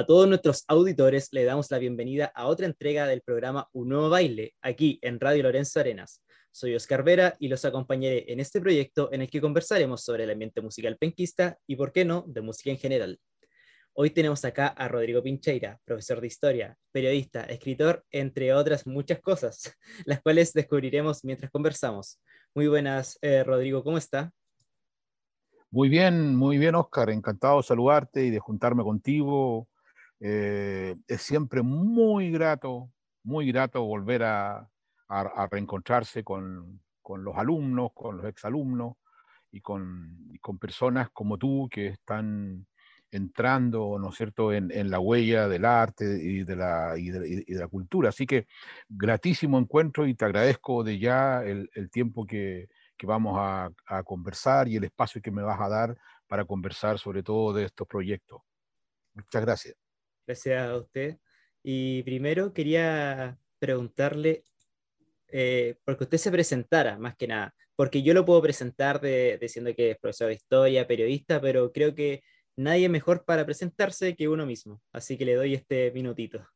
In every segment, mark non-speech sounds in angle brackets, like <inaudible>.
A todos nuestros auditores le damos la bienvenida a otra entrega del programa Un Nuevo Baile, aquí en Radio Lorenzo Arenas. Soy Oscar Vera y los acompañaré en este proyecto en el que conversaremos sobre el ambiente musical penquista y, por qué no, de música en general. Hoy tenemos acá a Rodrigo Pincheira, profesor de historia, periodista, escritor, entre otras muchas cosas, <laughs> las cuales descubriremos mientras conversamos. Muy buenas, eh, Rodrigo, ¿cómo está? Muy bien, muy bien, Oscar. Encantado de saludarte y de juntarme contigo. Eh, es siempre muy grato, muy grato volver a, reencontrarse con, los alumnos, con los exalumnos y con, y con personas como tú que están entrando, ¿no es cierto?, en, la huella del arte y de, la, cultura. Así que gratísimo encuentro y te agradezco de ya el tiempo que vamos a, conversar y el espacio que me vas a dar para conversar sobre todo de estos proyectos. Muchas gracias. Gracias a usted. Y primero quería preguntarle, eh, porque usted se presentara más que nada, porque yo lo puedo presentar diciendo que es profesor de historia, periodista, pero creo que nadie mejor para presentarse que uno mismo. Así que le doy este minutito.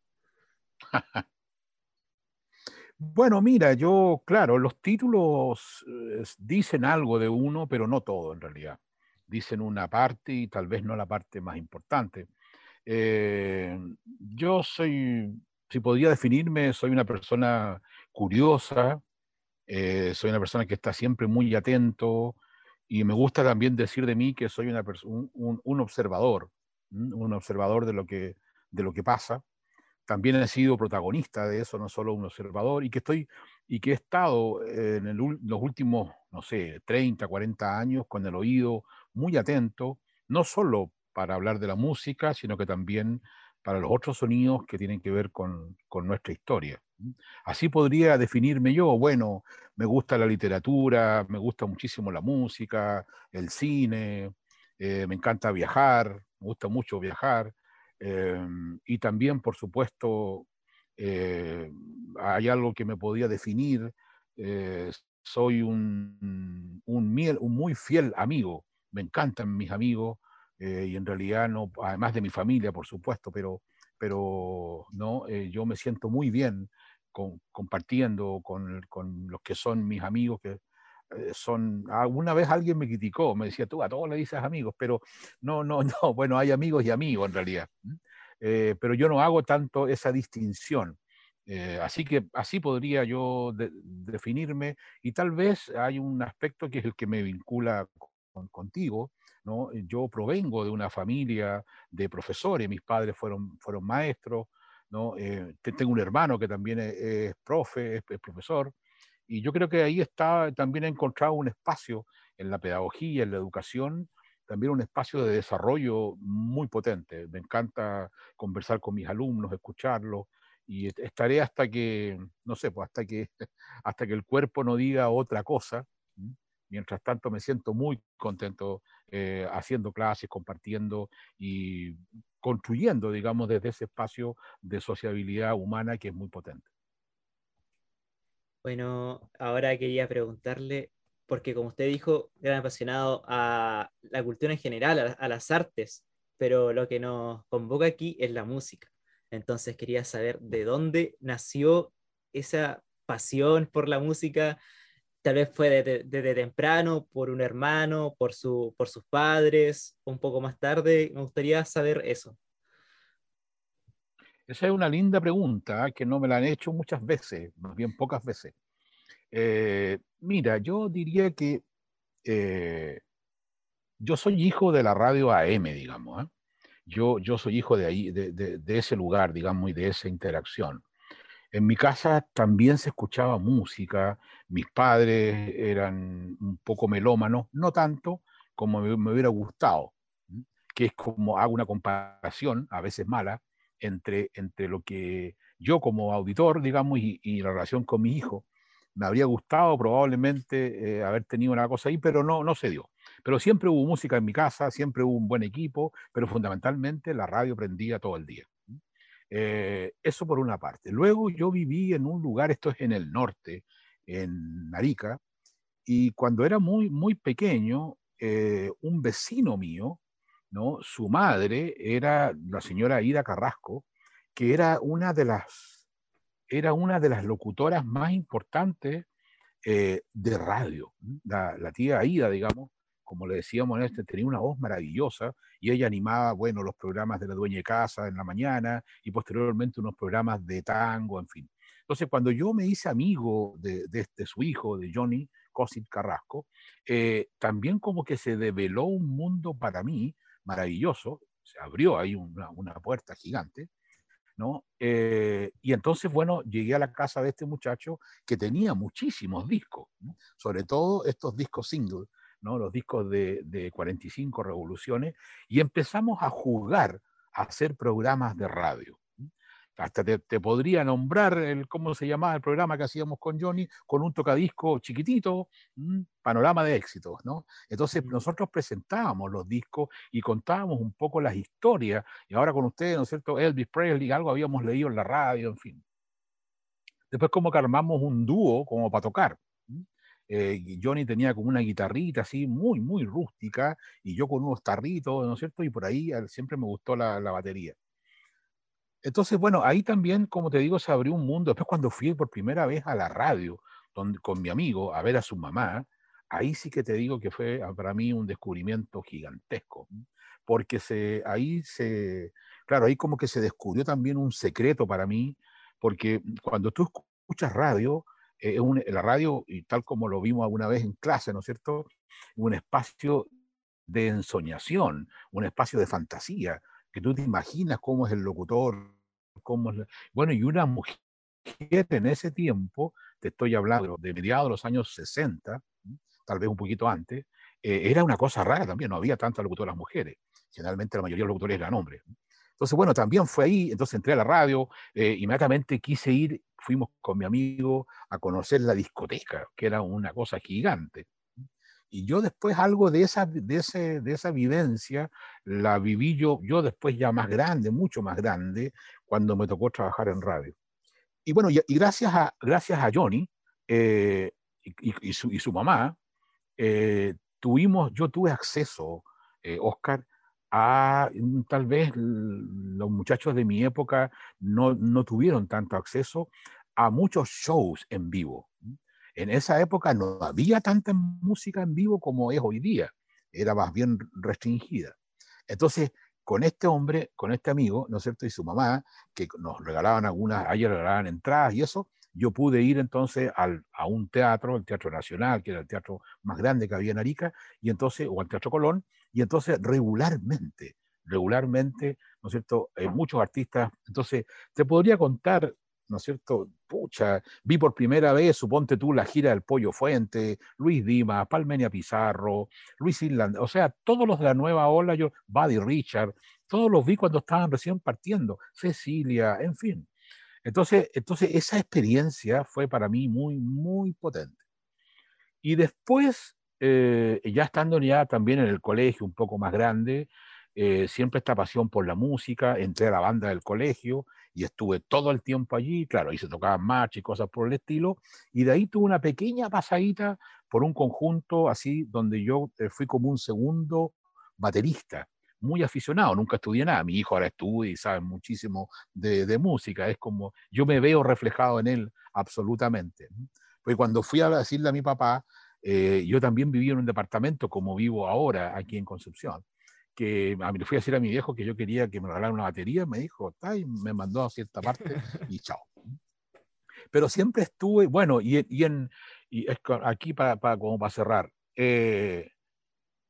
<laughs> Bueno, mira, yo, claro, los títulos eh, dicen algo de uno, pero no todo en realidad. Dicen una parte y tal vez no la parte más importante. Eh, yo soy, si podría definirme, soy una persona curiosa, eh, soy una persona que está siempre muy atento y me gusta también decir de mí que soy una un, un, observador, un observador de lo que, de lo que pasa. También he sido protagonista de eso, no solo un observador, y que estoy y que he estado en los últimos, no sé, 30, 40 años con el oído muy atento, no solo para hablar de la música, sino que también para los otros sonidos que tienen que ver con, nuestra historia. Así podría definirme yo, bueno, me gusta la literatura, me gusta muchísimo la música, el cine, eh, me encanta viajar, me gusta mucho viajar, Em, y también, por supuesto, eh, hay algo que me podía definir. Eh, soy un, muy fiel amigo. Me encantan mis amigos eh, y en realidad, no, además de mi familia, por supuesto, pero, pero no, yo me siento muy bien compartiendo con, con, los que son mis amigos, que son, alguna vez alguien me criticó, me decía, tú a todos le dices amigos, pero no, no, <laughs> no, bueno, hay amigos y amigos en realidad. Eh, pero yo no hago tanto esa distinción. Eh, así que así podría yo definirme y tal vez hay un aspecto que es el que me vincula contigo. ¿No? Yo provengo de una familia de profesores, mis padres fueron, fueron maestros, ¿no? Eh, tengo un hermano que también es, es profe, es, es profesor, y yo creo que ahí está, también he encontrado un espacio en la pedagogía, en la educación, también un espacio de desarrollo muy potente. Me encanta conversar con mis alumnos, escucharlos, y estaré hasta que, no sé, pues hasta que, <laughs> hasta que el cuerpo no diga otra cosa. Mientras tanto, me siento muy contento eh, haciendo clases, compartiendo y construyendo, digamos, desde ese espacio de sociabilidad humana que es muy potente. Bueno, ahora quería preguntarle, porque como usted dijo, era apasionado a la cultura en general, a, las artes, pero lo que nos convoca aquí es la música. Entonces quería saber de dónde nació esa pasión por la música. Tal vez fue desde, temprano, por un hermano, por, su, por sus padres, un poco más tarde. Me gustaría saber eso. Esa es una linda pregunta que no me la han hecho muchas veces, más bien pocas veces. Eh, mira, yo diría que eh, yo soy hijo de la radio AM, digamos. ¿eh? Yo, yo soy hijo de, ahí, de, de, ese lugar, digamos, y de esa interacción. En mi casa también se escuchaba música, mis padres eran un poco melómanos, no tanto como me, hubiera gustado, que es como hago una comparación, a veces mala, entre, entre lo que yo como auditor, digamos, y, la relación con mi hijo. Me habría gustado probablemente eh, haber tenido una cosa ahí, pero no, no se dio. Pero siempre hubo música en mi casa, siempre hubo un buen equipo, pero fundamentalmente la radio prendía todo el día. Eh, eso por una parte. Luego yo viví en un lugar, esto es en el norte, en Narica, y cuando era muy, muy pequeño, eh, un vecino mío ¿no? Su madre era la señora Ida Carrasco, que era una de las, era una de las locutoras más importantes eh, de radio. La, la, tía Ida, digamos, como le decíamos, este, tenía una voz maravillosa y ella animaba, bueno, los programas de la dueña de casa en la mañana y posteriormente unos programas de tango, en fin. Entonces, cuando yo me hice amigo de, su hijo, de Johnny Cosit Carrasco, eh, también como que se develó un mundo para mí maravilloso, se abrió ahí una, puerta gigante, ¿no? Eh, y entonces, bueno, llegué a la casa de este muchacho que tenía muchísimos discos, sobre todo estos discos singles, ¿no? los discos de, de 45 revoluciones, y empezamos a jugar a hacer programas de radio hasta te, podría nombrar el, cómo se llamaba el programa que hacíamos con Johnny, con un tocadisco chiquitito, panorama de éxitos, ¿no? Entonces nosotros presentábamos los discos y contábamos un poco las historias, y ahora con ustedes, ¿no es cierto? Elvis Presley, algo habíamos leído en la radio, en fin. Después como que armamos un dúo como para tocar. Eh, Johnny tenía como una guitarrita así muy, muy rústica, y yo con unos tarritos, ¿no es cierto? Y por ahí siempre me gustó la, la batería. Entonces, bueno, ahí también, como te digo, se abrió un mundo. Después cuando fui por primera vez a la radio donde, con mi amigo a ver a su mamá, ahí sí que te digo que fue ah, para mí un descubrimiento gigantesco, porque se, ahí se, claro, ahí como que se descubrió también un secreto para mí, porque cuando tú escuchas radio, eh, la radio, y tal como lo vimos alguna vez en clase, ¿no es cierto? Un espacio de ensoñación, un espacio de fantasía, que tú te imaginas cómo es el locutor, cómo es bueno, y una mujer en ese tiempo, te estoy hablando de mediados de los años 60, tal vez un poquito antes, eh, era una cosa rara también, no había tantas locutoras mujeres, generalmente la mayoría de los locutores eran hombres. Entonces, bueno, también fue ahí, entonces entré a la radio, eh, inmediatamente quise ir, fuimos con mi amigo a conocer la discoteca, que era una cosa gigante. Y yo después algo de esa, de, ese, de esa vivencia la viví yo, yo después ya más grande, mucho más grande, cuando me tocó trabajar en radio. Y bueno, y, gracias, a, gracias a Johnny eh, y, su, y, su, mamá, eh, tuvimos, yo tuve acceso, eh, Oscar, a mm, tal vez los muchachos de mi época no, no tuvieron tanto acceso a muchos shows en vivo. En esa época no había tanta música en vivo como es hoy día, era más bien restringida. Entonces, con este hombre, con este amigo, ¿no es cierto? Y su mamá, que nos regalaban algunas, ayer regalaban entradas y eso, yo pude ir entonces al, a un teatro, el Teatro Nacional, que era el teatro más grande que había en Arica, y entonces, o al Teatro Colón, y entonces regularmente, regularmente, ¿no es cierto? Eh, muchos artistas, entonces, te podría contar ¿no es cierto? Pucha, vi por primera vez, suponte tú, la gira del Pollo Fuente, Luis Dima, Palmenia Pizarro, Luis Island, o sea, todos los de la nueva ola, yo, Buddy Richard, todos los vi cuando estaban recién partiendo, Cecilia, en fin. Entonces, entonces esa experiencia fue para mí muy, muy potente. Y después, eh, ya estando ya también en el colegio un poco más grande, eh, siempre esta pasión por la música, entré a la banda del colegio, y estuve todo el tiempo allí, claro, ahí se tocaban marcha y cosas por el estilo, y de ahí tuve una pequeña pasadita por un conjunto así, donde yo eh, fui como un segundo baterista, muy aficionado, nunca estudié nada, mi hijo ahora estudia y sabe muchísimo de, música, es como, yo me veo reflejado en él absolutamente. Pues cuando fui a decirle a mi papá, eh, yo también viví en un departamento como vivo ahora aquí en Concepción que a mí le fui a decir a mi viejo que yo quería que me regalaran una batería, me dijo, está, y me mandó a cierta parte y chao. Pero siempre estuve, bueno, y, y, en, y aquí para, para, como para cerrar, eh,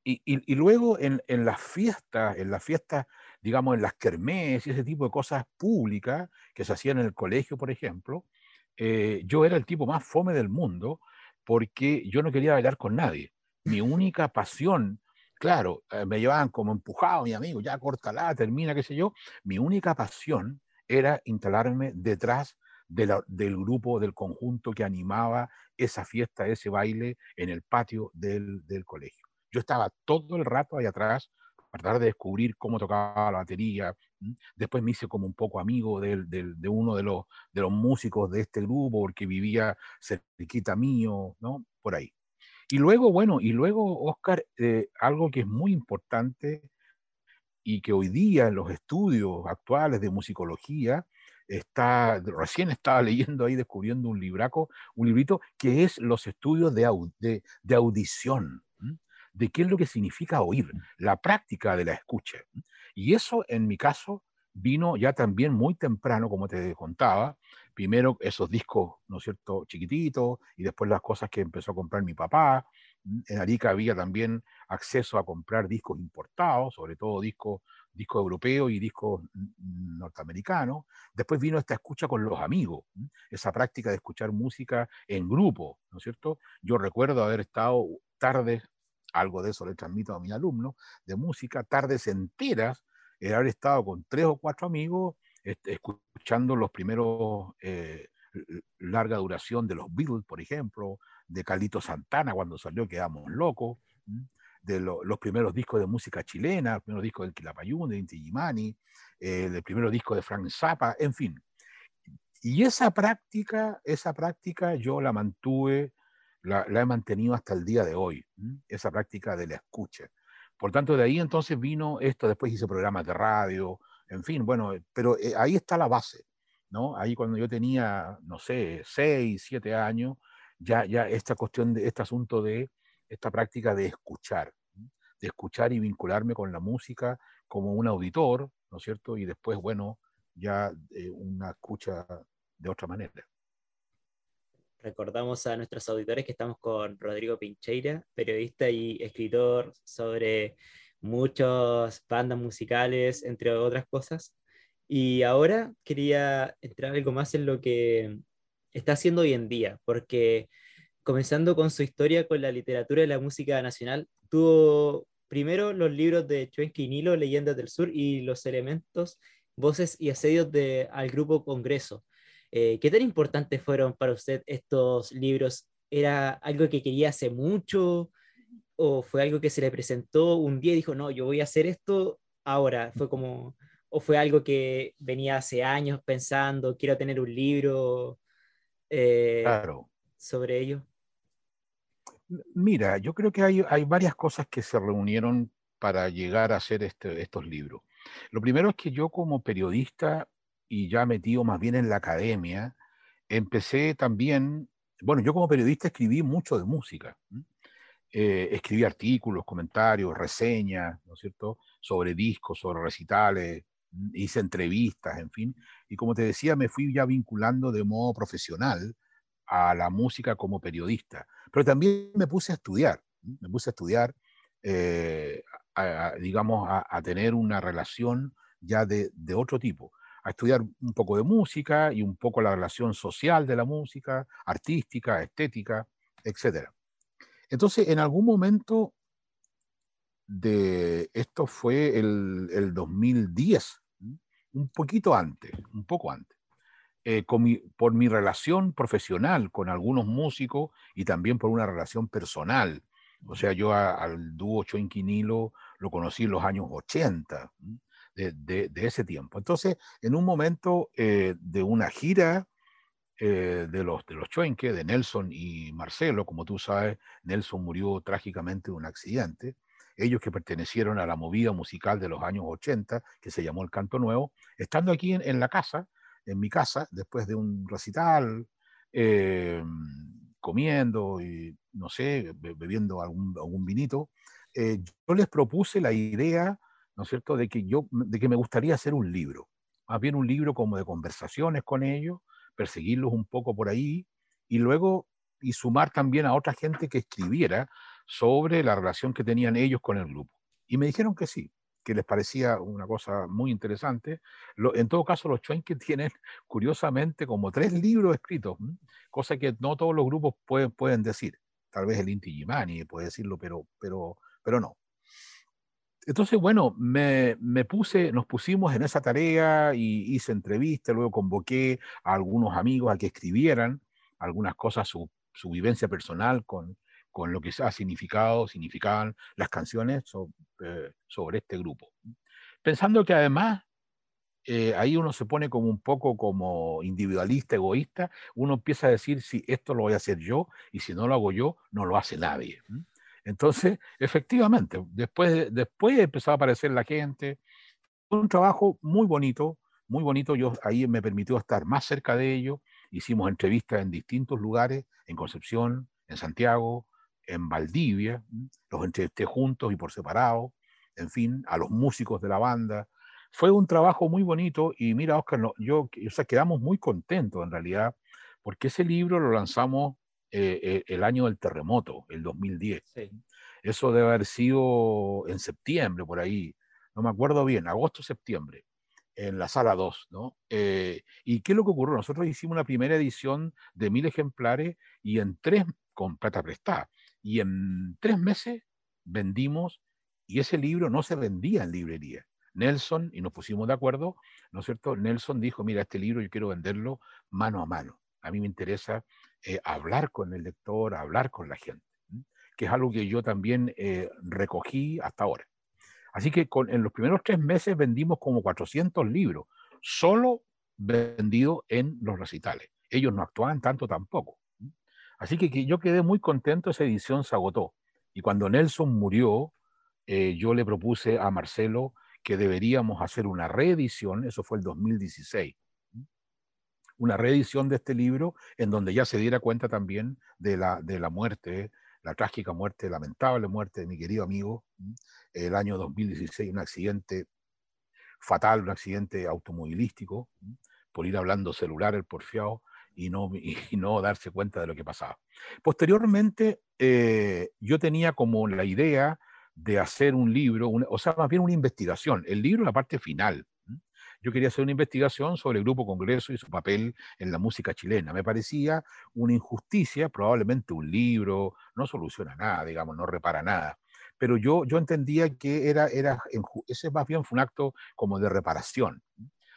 y, y, luego en, en, las fiestas, en las fiestas, digamos, en las kermés y ese tipo de cosas públicas que se hacían en el colegio, por ejemplo, eh, yo era el tipo más fome del mundo porque yo no quería bailar con nadie. Mi única pasión claro, eh, me llevaban como empujado, mi amigo, ya córtala, termina, qué sé yo. Mi única pasión era instalarme detrás del grupo, del conjunto que animaba esa fiesta, ese baile en el patio del, colegio. Yo estaba todo el rato ahí atrás tratar de descubrir cómo tocaba la batería. Después me hice como un poco amigo de uno de los, de los músicos de este grupo, porque vivía cerquita mío, ¿no? Por ahí. Y luego, bueno, y luego, Oscar, eh, algo que es muy importante y que hoy día en los estudios actuales de musicología está, recién estaba <laughs> leyendo ahí, descubriendo un libraco, un librito que es los estudios de, de, audición, de qué es lo que significa oír, la práctica de la escucha. Y eso, en mi caso, vino ya también muy temprano, como te contaba, primero esos discos, ¿no es cierto?, chiquititos, y después las cosas que empezó a comprar mi papá. En Arica había también acceso a comprar discos importados, sobre todo discos, discos europeos y discos norteamericanos. Después vino esta escucha con los amigos, esa práctica de escuchar música en grupo, ¿no es cierto? Yo recuerdo haber estado tardes, algo de eso le transmito a mis alumnos, de música, tardes enteras, haber estado con tres o cuatro amigos este, escuchando los primeros eh, larga duración de los Beatles, por ejemplo, de Calito Santana cuando salió Quedamos Locos, de los primeros discos de música chilena, los primeros discos del Quilapayún, de Inti Gimani, eh, el primer disco de Frank Zappa, en fin. Y esa práctica, esa práctica yo la mantuve, la, he mantenido hasta el día de hoy, esa práctica de la escucha. Por tanto, de ahí entonces vino esto, después hice programas de radio, en fin, bueno, pero eh, ahí está la base, ¿no? Ahí cuando yo tenía, no sé, seis, siete años, ya, ya esta cuestión de este asunto de esta práctica de escuchar, de escuchar y vincularme con la música como un auditor, ¿no es cierto? Y después, bueno, ya eh, una escucha de otra manera. Recordamos a nuestros auditores que estamos con Rodrigo Pincheira, periodista y escritor sobre muchas bandas musicales, entre otras cosas. Y ahora quería entrar algo más en lo que está haciendo hoy en día, porque comenzando con su historia con la literatura y la música nacional, tuvo primero los libros de Chuenqui Nilo, Leyendas del Sur, y los elementos, voces y asedios de, al grupo Congreso. Eh, ¿Qué tan importantes fueron para usted estos libros? ¿Era algo que quería hace mucho? ¿O fue algo que se le presentó un día y dijo, no, yo voy a hacer esto ahora? ¿Fue como, o fue algo que venía hace años pensando, quiero tener un libro eh, claro. sobre ello? Mira, yo creo que hay, hay, varias cosas que se reunieron para llegar a hacer este, estos libros. Lo primero es que yo como periodista y ya metido más bien en la academia, empecé también, bueno, yo como periodista escribí mucho de música. Eh, escribí artículos, comentarios, reseñas, ¿no es cierto?, sobre discos, sobre recitales, hice entrevistas, en fin. Y como te decía, me fui ya vinculando de modo profesional a la música como periodista. Pero también me puse a estudiar, me puse a estudiar, eh, digamos, a, tener una relación ya de, de, otro tipo, a estudiar un poco de música y un poco la relación social de la música, artística, estética, etc. Entonces, en algún momento de esto fue el, el 2010, un poquito antes, un poco antes. Eh, por mi relación profesional con algunos músicos y también por una relación personal. O sea, yo al dúo Choinquinilo lo conocí en los años 80 de, de, ese tiempo. Entonces, en un momento eh, de una gira eh, de los, de los Chuenque, de Nelson y Marcelo, como tú sabes, Nelson murió trágicamente de un accidente. Ellos que pertenecieron a la movida musical de los años 80, que se llamó el Canto Nuevo, estando aquí en, en la casa, en mi casa, después de un recital, eh, comiendo y, no sé, bebiendo algún, algún vinito, eh, yo les propuse la idea, ¿no es cierto?, de que, yo, de que me gustaría hacer un libro, más bien un libro como de conversaciones con ellos, perseguirlos un poco por ahí y luego y sumar también a otra gente que escribiera sobre la relación que tenían ellos con el grupo. Y me dijeron que sí, que les parecía una cosa muy interesante. en todo caso, los Chuenques <laughs> tienen, curiosamente, como tres libros escritos, cosa que no todos los grupos pueden, pueden decir. Tal vez el Inti Gimani puede decirlo, pero, pero, pero no. Entonces, bueno, me, me, puse, nos pusimos en esa tarea y hice entrevistas, luego convoqué a algunos amigos a que escribieran algunas cosas, su, su vivencia personal con, con lo que ha significado, significaban las canciones eh, sobre, este grupo. Pensando que además eh, ahí uno se pone como un poco como individualista, egoísta, uno empieza a decir si esto lo voy a hacer yo y si no lo hago yo, no lo hace nadie. Entonces, efectivamente, después, después empezó a aparecer la gente, un trabajo muy bonito, muy bonito. Yo ahí me permitió estar más cerca de ello. Hicimos entrevistas en distintos lugares, en Concepción, en Santiago, en Valdivia. Los entrevisté juntos y por separado. En fin, a los músicos de la banda. Fue un trabajo muy bonito y mira, Oscar, yo, o sea, quedamos muy contentos en realidad, porque ese libro lo lanzamos eh, eh, el año del terremoto, el 2010. Eso debe haber sido en septiembre, por ahí, no me acuerdo bien, agosto, septiembre, en la sala 2, ¿no? Eh, ¿Y qué es lo que ocurrió? Nosotros hicimos una primera edición de mil ejemplares y en tres, con plata prestada, y en tres meses vendimos, y ese libro no se vendía en librería. Nelson, y nos pusimos de acuerdo, ¿no es cierto? Nelson dijo, mira, este libro yo quiero venderlo mano a mano. A mí me interesa eh, hablar con el lector, hablar con la gente, que es algo que yo también eh, recogí hasta ahora. Así que en los primeros tres meses vendimos como 400 libros, solo vendidos en los recitales. Ellos no actuaban tanto tampoco. Así que, yo quedé muy contento, esa edición se agotó. Y cuando Nelson murió, eh, yo le propuse a Marcelo que deberíamos hacer una reedición, eso fue el 2016, una reedición de este libro en donde ya se diera cuenta también de la, de la muerte la trágica muerte, lamentable muerte de mi querido amigo, el año 2016, un accidente fatal, un accidente automovilístico, por ir hablando celular el porfiado y no, <laughs> y no darse cuenta de lo que pasaba. Posteriormente, eh, yo tenía como la idea de hacer un libro, o sea, más bien una investigación. El libro, la parte final, yo quería hacer una investigación sobre el Grupo Congreso y su papel en la música chilena. Me parecía una injusticia, probablemente un libro no soluciona nada, digamos, no repara nada. Pero yo, yo entendía que era, era, ese más bien fue un acto como de reparación.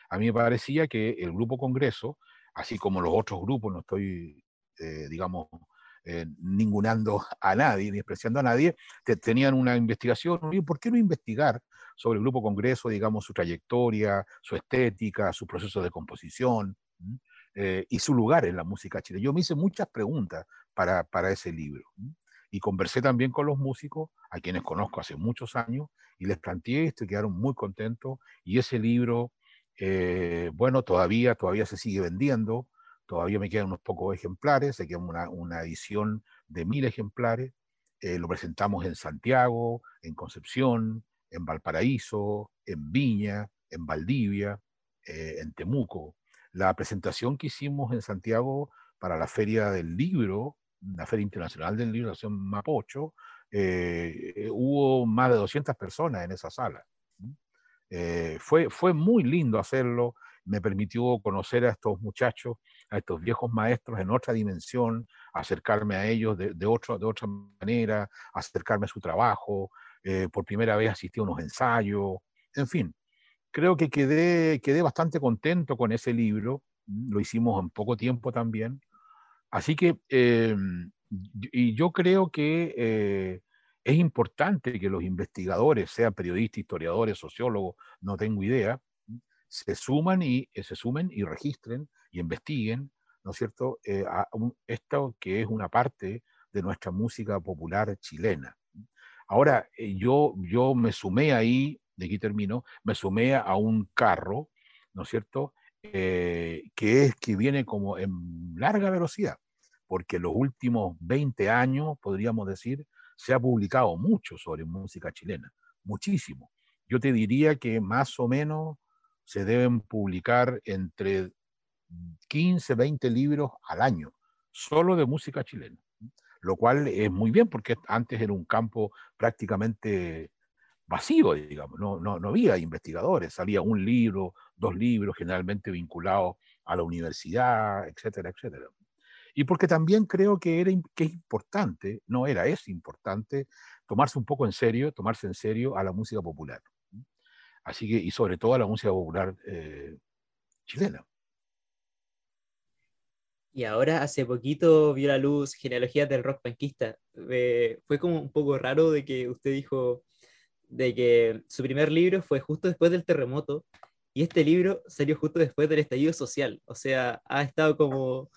A mí me parecía que el Grupo Congreso, así como los otros grupos, no estoy, eh, digamos, eh, ningunando a nadie, ni despreciando a nadie, tenían una investigación. ¿Por qué no investigar sobre el Grupo Congreso, digamos, su trayectoria, su estética, su proceso de composición eh, y su lugar en la música chilena? Yo me hice muchas preguntas para, para ese libro. Y conversé también con los músicos, a quienes conozco hace muchos años, y les planteé esto y quedaron muy contentos. Y ese libro, eh, bueno, todavía, todavía se sigue vendiendo. Todavía me quedan unos pocos ejemplares, se queda una, edición de mil ejemplares. Eh, lo presentamos en Santiago, en Concepción, en Valparaíso, en Viña, en Valdivia, eh, en Temuco. La presentación que hicimos en Santiago para la Feria del Libro, la Feria Internacional del Libro, en Mapocho, eh, hubo más de 200 personas en esa sala. fue, fue muy lindo hacerlo, me permitió conocer a estos muchachos, a estos viejos maestros en otra dimensión, acercarme a ellos de, otro, de otra manera, acercarme a su trabajo, eh, por primera vez asistí a unos ensayos, en fin, creo que quedé, quedé bastante contento con ese libro, lo hicimos en poco tiempo también, así que, eh, y yo creo que eh, es importante que los investigadores, sean periodistas, historiadores, sociólogos, no tengo idea, se suman y eh, se sumen y registren y investiguen, ¿no es cierto?, eh, esto que es una parte de nuestra música popular chilena. Ahora, eh, yo, yo me sumé ahí, de aquí termino, me sumé a un carro, ¿no es cierto?, que es que viene como en larga velocidad, porque los últimos 20 años, podríamos decir, se ha publicado mucho sobre música chilena, muchísimo. Yo te diría que más o menos se deben publicar entre 15, 20 libros al año, solo de música chilena, lo cual es muy bien porque antes era un campo prácticamente vacío, digamos, no, no, no había investigadores, salía un libro, dos libros, generalmente vinculados a la universidad, etcétera, etcétera. Y porque también creo que, era, que es importante, no era, es importante tomarse un poco en serio, tomarse en serio a la música popular. Así que, y sobre todo a la música popular eh, chilena. Y ahora, hace poquito vio la luz Genealogías del Rock Panquista. Eh, fue como un poco raro de que usted dijo de que su primer libro fue justo después del terremoto y este libro salió justo después del estallido social. O sea, ha estado como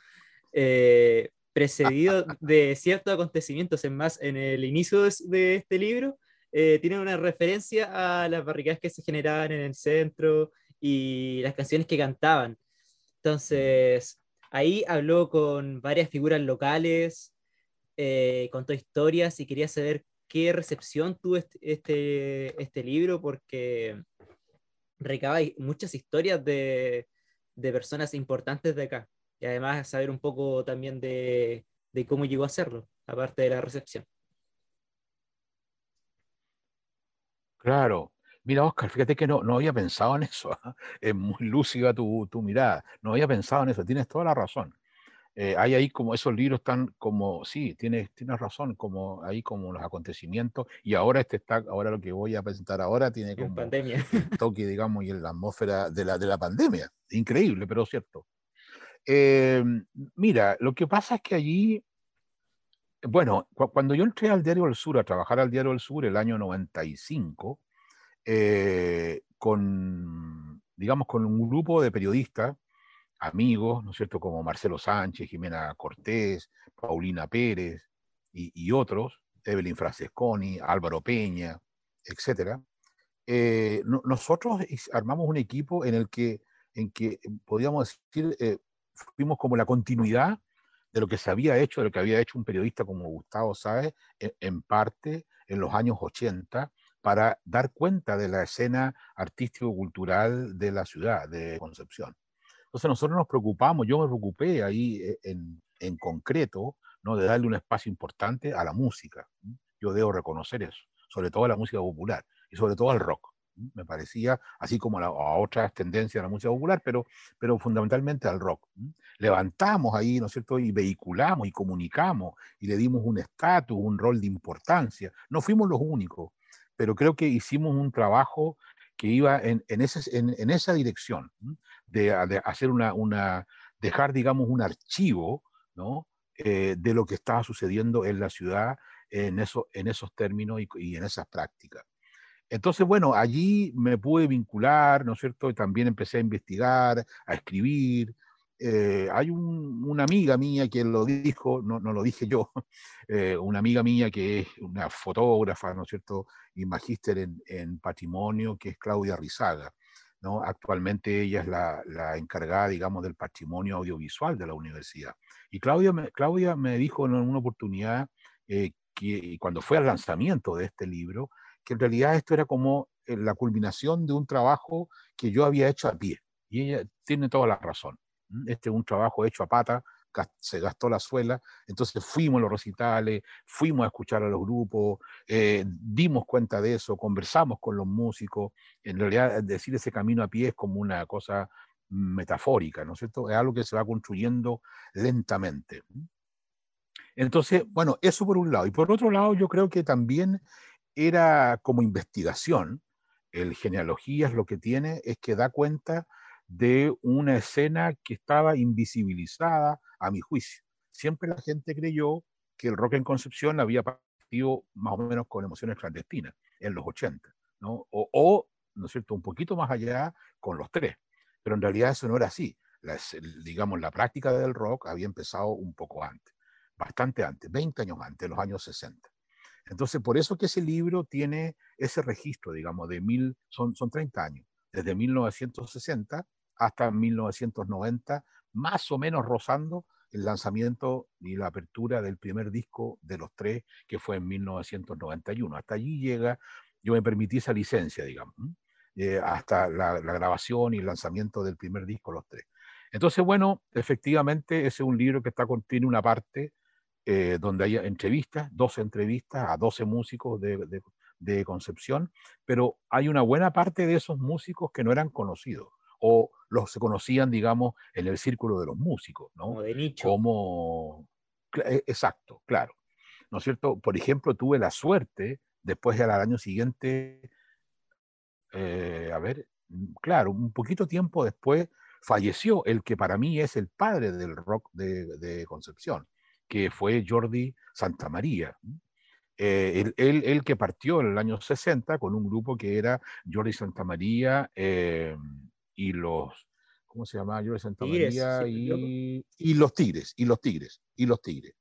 eh, precedido <laughs> de ciertos acontecimientos. En más, en el inicio de, este libro eh, tiene una referencia a las barricadas que se generaban en el centro y las canciones que cantaban. Entonces, ahí habló con varias figuras locales, eh, contó historias y quería saber qué recepción tuvo este, este, este libro porque recaba muchas historias de, de, personas importantes de acá y además saber un poco también de, de cómo llegó a hacerlo, aparte de la recepción. Claro. Mira, Oscar, fíjate que no, no había pensado en eso. ¿ah? <laughs> Es muy lúcida tu, tu, mirada. No había pensado en eso. Tienes toda la razón. Eh, hay ahí como esos libros están como, sí, tienes, tienes razón, como ahí como los acontecimientos. Y ahora este está, ahora lo que voy a presentar ahora tiene como pandemia. el <laughs> toque, digamos, y la atmósfera de la, de la pandemia. Increíble, pero cierto. Eh, mira, lo que pasa es que allí bueno, cuando yo entré al Diario del Sur, a trabajar al Diario del Sur el año 95, eh, con, digamos, con un grupo de periodistas, amigos, ¿no es cierto?, como Marcelo Sánchez, Jimena Cortés, Paulina Pérez y, otros, Evelyn Francesconi, Álvaro Peña, etc. Eh, nosotros armamos un equipo en el que, en que podríamos decir, eh, fuimos como la continuidad de lo que se había hecho, de lo que había hecho un periodista como Gustavo Sáez, e, en, parte en los años 80, para dar cuenta de la escena artístico-cultural de la ciudad de Concepción. Entonces nosotros nos preocupamos, yo me preocupé ahí eh, en, en concreto, ¿no? de darle un espacio importante a la música. Yo debo reconocer eso, sobre todo a la música popular y sobre todo al rock me parecía, así como a, otras tendencias de la música popular, pero, pero fundamentalmente al rock. Levantamos ahí, ¿no es cierto?, y vehiculamos y comunicamos y le dimos un estatus, un rol de importancia. No fuimos los únicos, pero creo que hicimos un trabajo que iba en, esa dirección, de, hacer una, dejar, digamos, un archivo, ¿no? Eh, de lo que estaba sucediendo en la ciudad en, eso, en esos términos y, y en esas prácticas. Entonces, bueno, allí me pude vincular, ¿no es cierto? También empecé a investigar, a escribir. Eh, hay una amiga mía que lo dijo, no, no lo dije yo, <laughs> eh, una amiga mía que es una fotógrafa, ¿no es cierto? Y magíster en, patrimonio, que es Claudia Rizaga. ¿no? Actualmente ella es la, encargada, digamos, del patrimonio audiovisual de la universidad. Y Claudia me, Claudia me dijo en una oportunidad eh, que cuando fue al lanzamiento de este libro, que en realidad esto era como eh, la culminación de un trabajo que yo había hecho a pie. Y ella tiene toda la razón. Este es un trabajo hecho a pata, se gastó la suela, entonces fuimos a los recitales, fuimos a escuchar a los grupos, eh, dimos cuenta de eso, conversamos con los músicos, en realidad decir ese camino a pie es como una cosa metafórica, ¿no es cierto? Es algo que se va construyendo lentamente. Entonces, bueno, eso por un lado. Y por otro lado, yo creo que también era como investigación, el genealogías lo que tiene es que da cuenta de una escena que estaba invisibilizada a mi juicio. Siempre la gente creyó que el rock en Concepción había partido más o menos con emociones clandestinas en los 80, ¿no? O, ¿no es cierto?, un poquito más allá con los tres. Pero en realidad eso no era así. digamos, la práctica del rock había empezado un poco antes, bastante antes, 20 años antes, los años 60. Entonces, por eso que ese libro tiene ese registro, digamos, de mil, son, son 30 años, desde 1960 hasta 1990, más o menos rozando el lanzamiento y la apertura del primer disco de los tres, que fue en 1991. Hasta allí llega, yo me permití esa licencia, digamos, eh, hasta la, la, grabación y el lanzamiento del primer disco, los tres. Entonces, bueno, efectivamente, ese es un libro que está, contiene una parte eh, donde hay entrevistas, 12 entrevistas a 12 músicos de, de, Concepción, pero hay una buena parte de esos músicos que no eran conocidos o los se conocían, digamos, en el círculo de los músicos, ¿no? Como de nicho. Como, e, exacto, claro. ¿No es cierto? Por ejemplo, tuve la suerte, después del año siguiente, eh, a ver, mm, claro, un poquito tiempo después, falleció el que para mí es el padre del rock de, de Concepción, que fue Jordi Santamaría. Eh, él, que partió en el año 60 con un grupo que era Jordi Santamaría eh, y los, ¿cómo se llama? Santamaría y, y, los Tigres, y los Tigres, y los Tigres.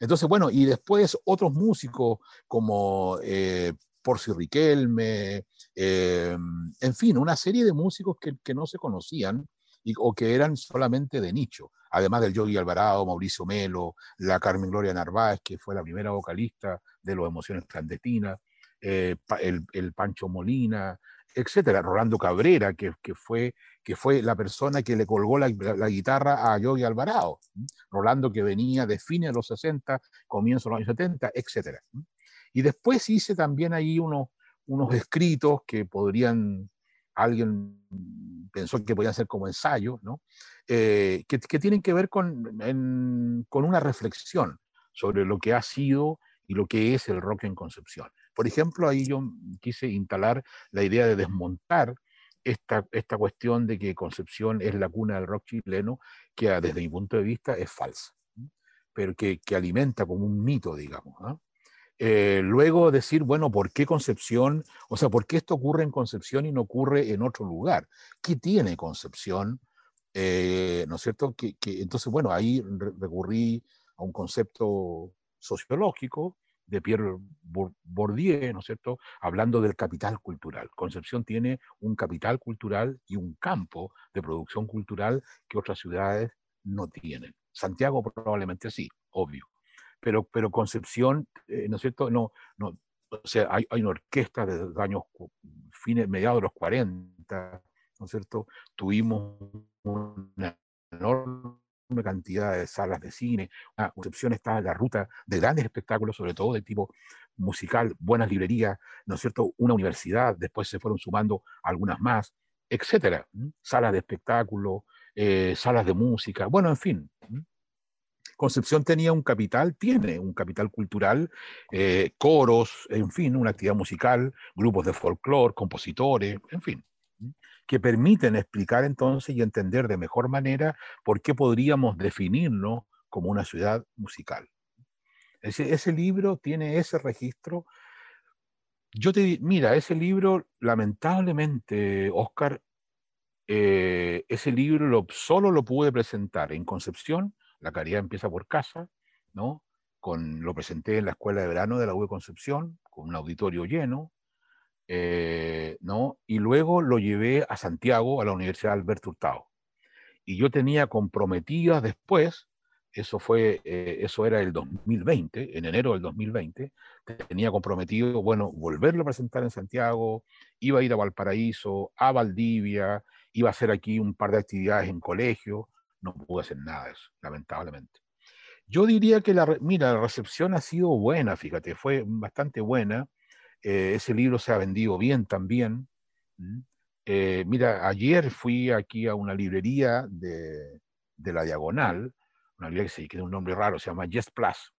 Entonces, bueno, y después otros músicos como eh, Porci Riquelme, en fin, una serie de músicos que, que no se conocían y, o que eran solamente de nicho, además del Yogi Alvarado, Mauricio Melo, la Carmen Gloria Narváez, que fue la primera vocalista de Los Emociones Clandestinas, eh, el, Pancho Molina, etcétera, Rolando Cabrera, que, que, fue, que fue la persona que le colgó la, guitarra a Yogi Alvarado, Rolando que venía de fines de los 60, comienzo de los años 70, etcétera. Y después hice también ahí unos, unos escritos que podrían alguien pensó que podían ser como ensayos, ¿no? Eh, que, tienen que ver con, con una reflexión sobre lo que ha sido y lo que es el rock en Concepción. Por ejemplo, ahí yo quise instalar la idea de desmontar esta, esta cuestión de que Concepción es la cuna del rock chileno, que desde mi punto de vista es falsa, pero que, que alimenta como un mito, digamos. ¿no? Eh, luego decir, bueno, ¿por qué Concepción? O sea, ¿por qué esto ocurre en Concepción y no ocurre en otro lugar? ¿Qué tiene Concepción? Eh, ¿No es cierto? Que, entonces, bueno, ahí recurrí a un concepto sociológico de Pierre Bourdieu, ¿no es cierto? Hablando del capital cultural. Concepción tiene un capital cultural y un campo de producción cultural que otras ciudades no tienen. Santiago probablemente sí, obvio pero, pero Concepción, eh, ¿no es cierto? No, no, o sea, hay, hay una orquesta desde los años fines, mediados de los 40, ¿no es cierto? Tuvimos una enorme cantidad de salas de cine. Una Concepción está en la ruta de grandes espectáculos, sobre todo de tipo musical, buenas librerías, ¿no es cierto? Una universidad, después se fueron sumando algunas más, etcétera. Salas de espectáculo, eh, salas de música, bueno, en fin. Concepción tenía un capital, tiene un capital cultural, eh, coros, en fin, una actividad musical, grupos de folclore, compositores, en fin, que permiten explicar entonces y entender de mejor manera por qué podríamos definirnos como una ciudad musical. Ese, ese libro tiene ese registro. Yo te mira, ese libro, lamentablemente, Oscar, eh, ese libro lo, solo lo pude presentar en Concepción la caridad empieza por casa, ¿no? Con, lo presenté en la escuela de verano de la UE Concepción, con un auditorio lleno, eh, ¿no? Y luego lo llevé a Santiago, a la Universidad Alberto Hurtado. Y yo tenía comprometidas después, eso fue, eh, eso era el 2020, en enero del 2020, tenía comprometido, bueno, volverlo a presentar en Santiago, iba a ir a Valparaíso, a Valdivia, iba a hacer aquí un par de actividades en colegio, no pude hacer nada de eso, lamentablemente. Yo diría que la, mira, la recepción ha sido buena, fíjate, fue bastante buena. Eh, ese libro se ha vendido bien también. Eh, mira, ayer fui aquí a una librería de, de la Diagonal, una librería que, tiene un nombre raro, se llama Yes Plus.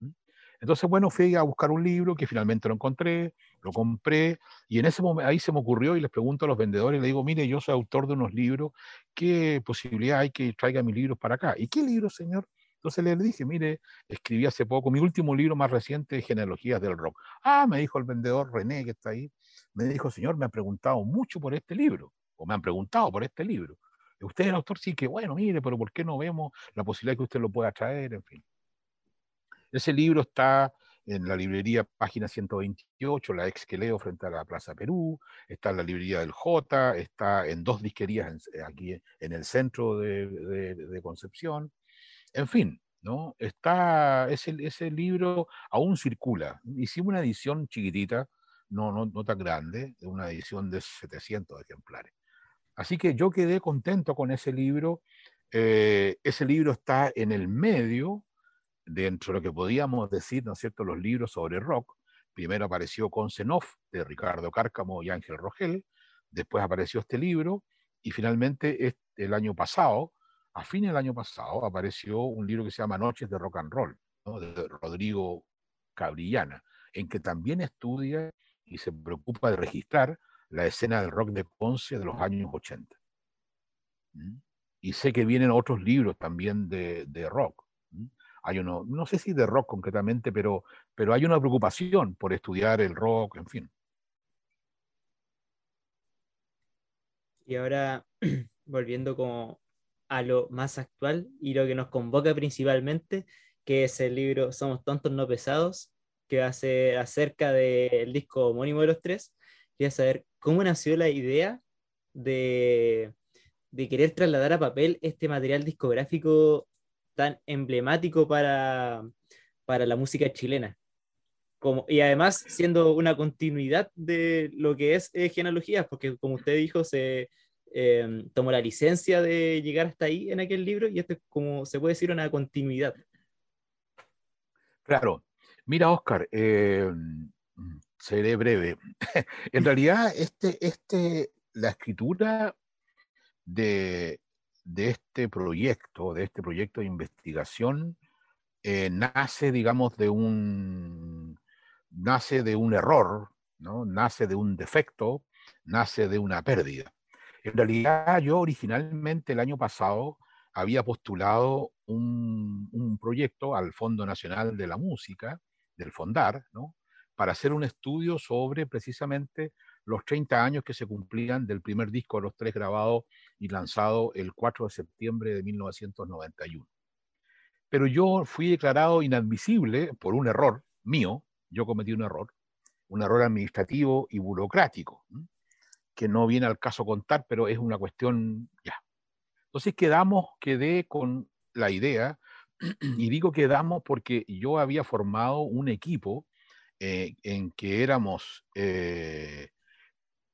Entonces, bueno, fui a buscar un libro que finalmente lo encontré, lo compré, y en ese momento ahí se me ocurrió y les pregunto a los vendedores, le digo, mire, yo soy autor de unos libros, ¿qué posibilidad hay que traiga mis libros para acá? ¿Y qué libro, señor? Entonces le dije, mire, escribí hace poco mi último libro más reciente, Genealogías del Rock. Ah, me dijo el vendedor René, que está ahí, me dijo, señor, me han preguntado mucho por este libro, o me han preguntado por este libro. Usted es el autor, sí, que bueno, mire, pero ¿por qué no vemos la posibilidad de que usted lo pueda traer? En fin. Ese libro está en la librería página 128, la ex que leo frente a la Plaza Perú, está en la librería del J, está en dos disquerías aquí en el centro de, Concepción. En fin, ¿no? Está, ese, ese libro aún circula. Hicimos una edición chiquitita, no, no, no tan grande, una edición de 700 ejemplares. Así que yo quedé contento con ese libro. Eh, ese libro está en el medio dentro de lo que podíamos decir, ¿no es cierto?, los libros sobre rock. Primero apareció Concenov, de Ricardo Cárcamo y Ángel Rogel, después apareció este libro, y finalmente el año pasado, a fin del año pasado, apareció un libro que se llama Noches de Rock and Roll, de Rodrigo Cabrillana, en que también estudia y se preocupa de registrar la escena del rock de Ponce de los años 80. ¿Mm? Y sé que vienen otros libros también de, rock hay uno, no sé si de rock concretamente, pero, pero hay una preocupación por estudiar el rock, en fin. Y ahora, <clears throat> volviendo como a lo más actual y lo que nos convoca principalmente, que es el libro Somos tontos no pesados, que va a ser acerca del disco homónimo de los tres. Quería saber cómo nació la idea de, de querer trasladar a papel este material discográfico tan emblemático para, para la música chilena. Como, y además siendo una continuidad de lo que es eh, genealogías, porque como usted dijo, se em, tomó la licencia de llegar hasta ahí en aquel libro y esto es como se puede decir una continuidad. Claro, mira Oscar, em, seré breve. <laughs> en realidad, este, este, la escritura de, de este proyecto, de este proyecto de investigación, eh, nace, digamos, de un, nace de un error, ¿no? nace de un defecto, nace de una pérdida. En realidad, yo originalmente el año pasado había postulado un, proyecto al Fondo Nacional de la Música, del FONDAR, ¿no? para hacer un estudio sobre precisamente los 30 años que se cumplían del primer disco de los tres grabado y lanzado el 4 de septiembre de 1991. Pero yo fui declarado inadmisible por un error mío, yo cometí un error, un error administrativo y burocrático, que no viene al caso contar, pero es una cuestión ya. Entonces quedamos, quedé con la idea, y digo quedamos porque yo había formado un equipo eh, en que éramos eh,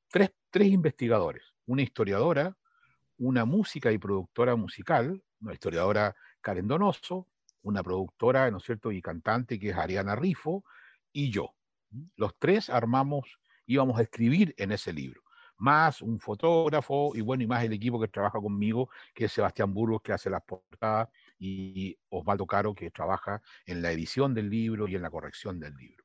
tres, tres investigadores, una historiadora, una música y productora musical, una historiadora Karen Donoso, una productora, ¿no es cierto?, y cantante que es Ariana Rifo, y yo. Los tres armamos, íbamos a escribir en ese libro, más un fotógrafo y bueno, y más el equipo que trabaja conmigo, que es Sebastián Burgos, que hace las portadas, y Osvaldo Caro, que trabaja en la edición del libro y en la corrección del libro.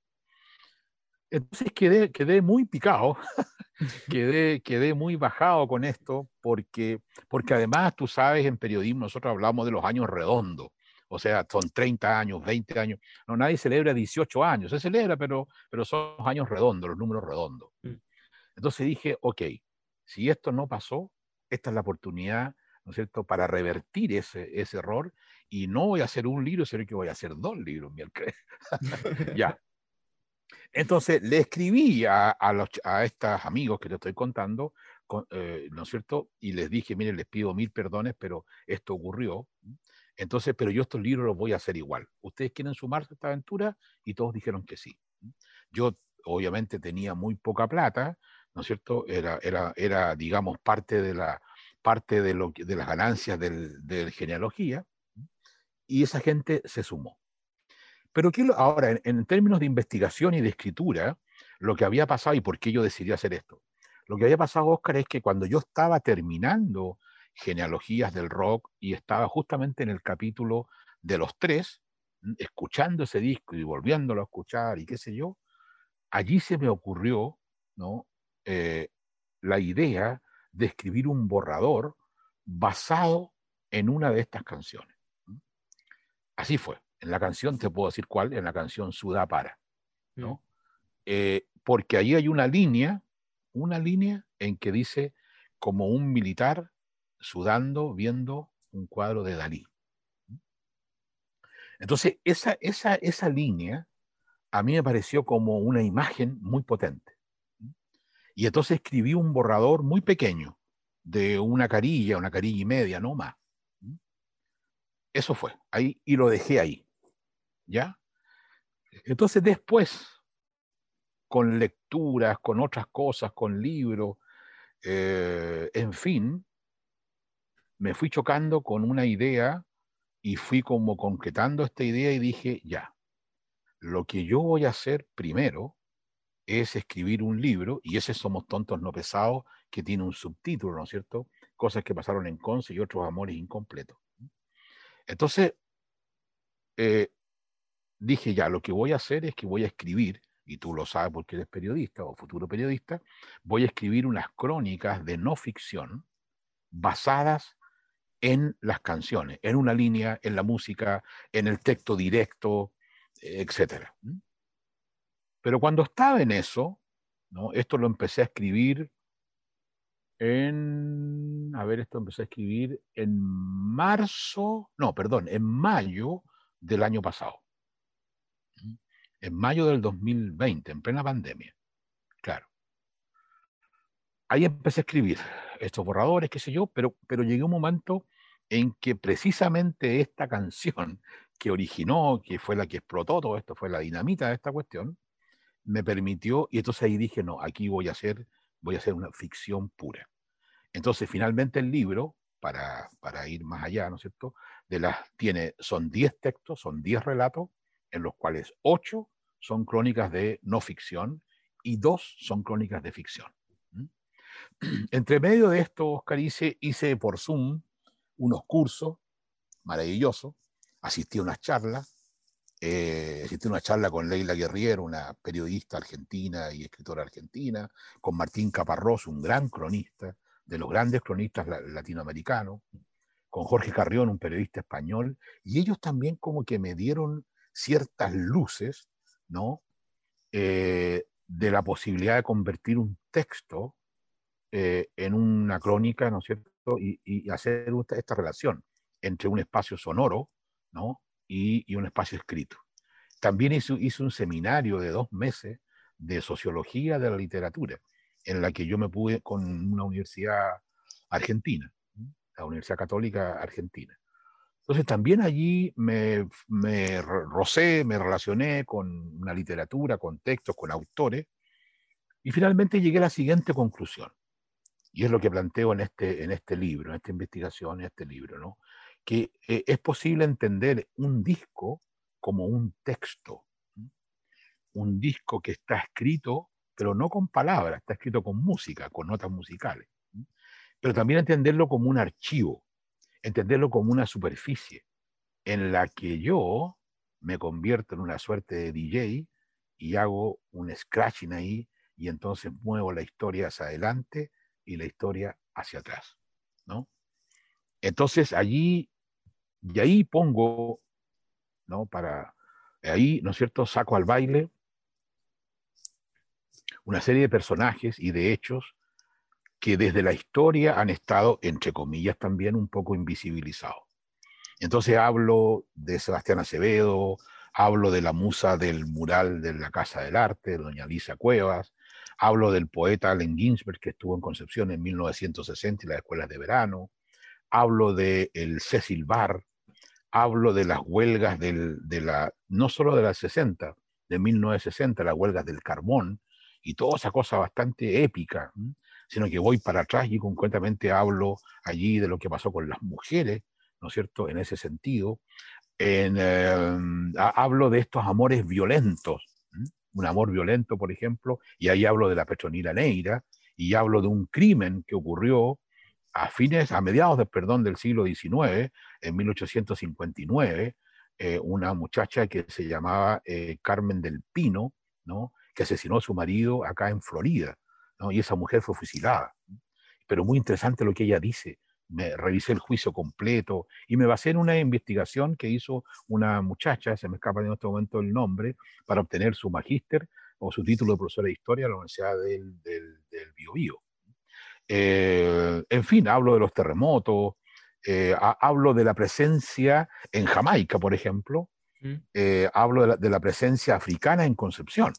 Entonces quedé, quedé muy picado, <laughs> quedé, quedé muy bajado con esto, porque, porque además tú sabes, en periodismo nosotros hablamos de los años redondos, o sea, son 30 años, 20 años, no, nadie celebra 18 años, se celebra, pero, pero son años redondos, los números redondos. Entonces dije, ok, si esto no pasó, esta es la oportunidad, ¿no es cierto?, para revertir ese, ese error, y no voy a hacer un libro, sino que voy a hacer dos libros, miércoles. <laughs> ya. Entonces le escribí a, a, estos amigos que te estoy contando, eh, ¿no es cierto? Y les dije, miren, les pido mil perdones, pero esto ocurrió. Entonces, pero yo estos libros los voy a hacer igual. ¿Ustedes quieren sumarse a esta aventura? Y todos dijeron que sí. Yo obviamente tenía muy poca plata, ¿no es cierto? Era, era, era digamos, parte de, la, parte de, lo, de las ganancias del, de genealogía, y esa gente se sumó. Pero ahora, en, términos de investigación y de escritura, lo que había pasado y por qué yo decidí hacer esto, lo que había pasado, Oscar, es que cuando yo estaba terminando genealogías del rock y estaba justamente en el capítulo de los tres, escuchando ese disco y volviéndolo a escuchar y qué sé yo, allí se me ocurrió ¿no? Eh, la idea de escribir un borrador basado en una de estas canciones. Así fue en la canción, te puedo decir cuál, en la canción Sudá para, ¿no? Mm. Eh, porque ahí hay una línea, una línea en que dice como un militar sudando viendo un cuadro de Dalí. Entonces, esa, esa, esa línea a mí me pareció como una imagen muy potente. Y entonces escribí un borrador muy pequeño, de una carilla, una carilla y media, no más. Eso fue, ahí, y lo dejé ahí. ¿Ya? Entonces después, con lecturas, con otras cosas, con libros, eh, en fin, me fui chocando con una idea y fui como concretando esta idea y dije, ya, lo que yo voy a hacer primero es escribir un libro, y ese Somos Tontos No Pesados, que tiene un subtítulo, ¿no es cierto? Cosas que pasaron en Conce y otros amores incompletos. Entonces, eh, dije ya, lo que voy a hacer es que voy a escribir, y tú lo sabes porque eres periodista o futuro periodista, voy a escribir unas crónicas de no ficción basadas en las canciones, en una línea, en la música, en el texto directo, etc. Pero cuando estaba en eso, ¿no? esto lo empecé a escribir en, a ver, esto empecé a escribir en marzo, no, perdón, en mayo del año pasado en mayo del 2020, en plena pandemia. Claro. Ahí empecé a escribir estos borradores, qué sé yo, pero, pero llegué a un momento en que precisamente esta canción que originó, que fue la que explotó todo esto, fue la dinamita de esta cuestión, me permitió, y entonces ahí dije, no, aquí voy a hacer, voy a hacer una ficción pura. Entonces, finalmente el libro, para, para ir más allá, ¿no es cierto? De las, tiene, son 10 textos, son 10 relatos, en los cuales 8 son crónicas de no ficción y 2 son crónicas de ficción. <clears throat> Entre medio de esto, Oscar, hice, hice por Zoom unos cursos maravillosos, asistí a unas charlas, eh, a una charla con Leila Guerriero, una periodista argentina y escritora argentina, con Martín Caparrós, un gran cronista, de los grandes cronistas latinoamericanos, con Jorge Carrión, un periodista español, y ellos también como que me dieron ciertas luces, ¿no? Eh, de la posibilidad de convertir un texto eh, en una crónica, ¿no es cierto? Y, hacer esta relación entre un espacio sonoro, ¿no? Y, un espacio escrito. También hizo, hizo un seminario de dos meses de sociología de la literatura, en la que yo me pude con una universidad argentina, la Universidad Católica Argentina. Entonces también allí me, me rocé, me relacioné con una literatura, con textos, con autores, y finalmente llegué a la siguiente conclusión, y es lo que planteo en este, en este libro, en esta investigación, en este libro, ¿no? Que eh, es posible entender un disco como un texto, un disco que está escrito pero no con palabras, está escrito con música, con notas musicales. Pero también entenderlo como un archivo, entenderlo como una superficie en la que yo me convierto en una suerte de DJ y hago un scratching ahí y entonces muevo la historia hacia adelante y la historia hacia atrás, ¿no? Entonces allí, y ahí pongo, ¿no? Para, ahí, ¿no es cierto?, saco al baile una serie de personajes y de hechos que desde la historia han estado, entre comillas, también un poco invisibilizados. Entonces hablo de Sebastián Acevedo, hablo de la musa del mural de la Casa del Arte, doña Lisa Cuevas, hablo del poeta Allen Ginsberg, que estuvo en Concepción en 1960 y las escuelas de verano, hablo de el Cecil Bar, hablo de las huelgas del, de la, no solo de las 60, de 1960, las huelgas del carbón, y toda esa cosa bastante épica, sino que voy para atrás y concretamente hablo allí de lo que pasó con las mujeres, ¿no es cierto?, en ese sentido. Em, hablo de estos amores violentos, un amor violento, por ejemplo, y ahí hablo de la Petronila Neira, y hablo de un crimen que ocurrió a fines, a mediados del perdón del siglo XIX, en 1859, eh, una muchacha que se llamaba eh, Carmen del Pino, ¿no? que asesinó a su marido acá en Florida, ¿no? y esa mujer fue fusilada. Pero muy interesante lo que ella dice. Me revisé el juicio completo y me basé en una investigación que hizo una muchacha, se me escapa en este momento el nombre, para obtener su magíster o su título de profesora de historia en la Universidad del, del, del. Eh, en fin, hablo de los terremotos, eh, hablo de la presencia en Jamaica, por ejemplo, mm. eh, hablo de la, de la, presencia africana en Concepción.